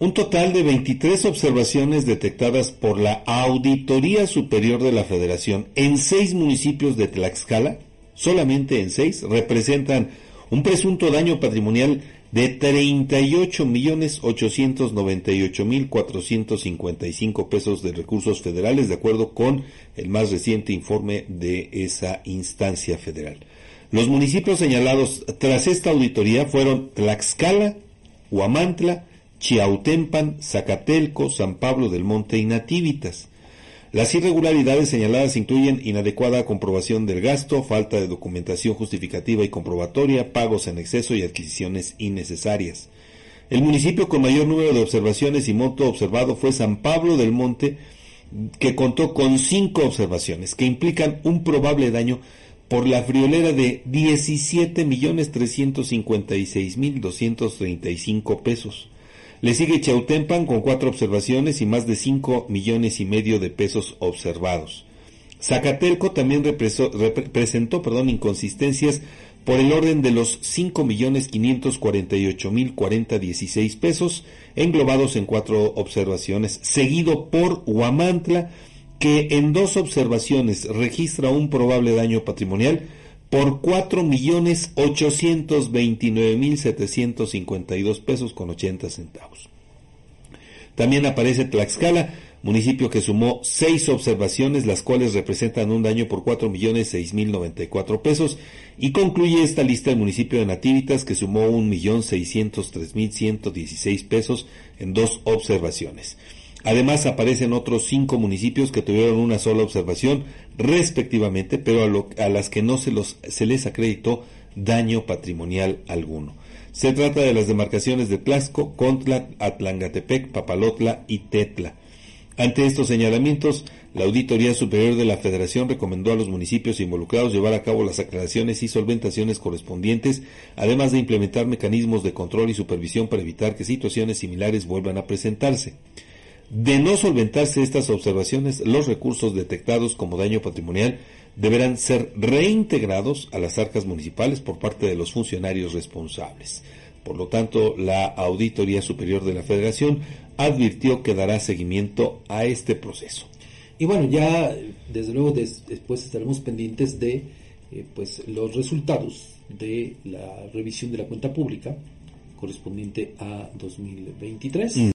un total de 23 observaciones detectadas por la Auditoría Superior de la Federación en seis municipios de Tlaxcala, solamente en seis, representan un presunto daño patrimonial de 38 millones 898 mil 455 pesos de recursos federales, de acuerdo con el más reciente informe de esa instancia federal. Los municipios señalados tras esta auditoría fueron Tlaxcala, Huamantla, Chiautempan, Zacatelco, San Pablo del Monte y Nativitas. Las irregularidades señaladas incluyen inadecuada comprobación del gasto, falta de documentación justificativa y comprobatoria, pagos en exceso y adquisiciones innecesarias. El municipio con mayor número de observaciones y monto observado fue San Pablo del Monte, que contó con cinco observaciones que implican un probable daño por la friolera de 17.356.235 pesos. Le sigue Chautempan con cuatro observaciones y más de cinco millones y medio de pesos observados. Zacatelco también presentó perdón, inconsistencias por el orden de los cinco millones quinientos cuarenta y ocho mil cuarenta dieciséis pesos, englobados en cuatro observaciones, seguido por Huamantla, que en dos observaciones registra un probable daño patrimonial por cuatro millones ochocientos veintinueve mil setecientos cincuenta y dos pesos con ochenta centavos. También aparece Tlaxcala, municipio que sumó seis observaciones, las cuales representan un daño por cuatro millones seis mil noventa y cuatro pesos, y concluye esta lista el municipio de Nativitas, que sumó un millón seiscientos tres mil ciento dieciséis pesos en dos observaciones. Además aparecen otros cinco municipios que tuvieron una sola observación respectivamente, pero a, las que no se, les acreditó daño patrimonial alguno. Se trata de las demarcaciones de Tlaxco, Contla, Atlangatepec, Papalotla y Tetla. Ante estos señalamientos, la Auditoría Superior de la Federación recomendó a los municipios involucrados llevar a cabo las aclaraciones y solventaciones correspondientes, además de implementar mecanismos de control y supervisión para evitar que situaciones similares vuelvan a presentarse. De no solventarse estas observaciones, los recursos detectados como daño patrimonial deberán ser reintegrados a las arcas municipales por parte de los funcionarios responsables. Por lo tanto, la Auditoría Superior de la Federación advirtió que dará seguimiento a este proceso. Y bueno, ya desde luego después estaremos pendientes de eh, pues los resultados de la revisión de la cuenta pública correspondiente a 2023.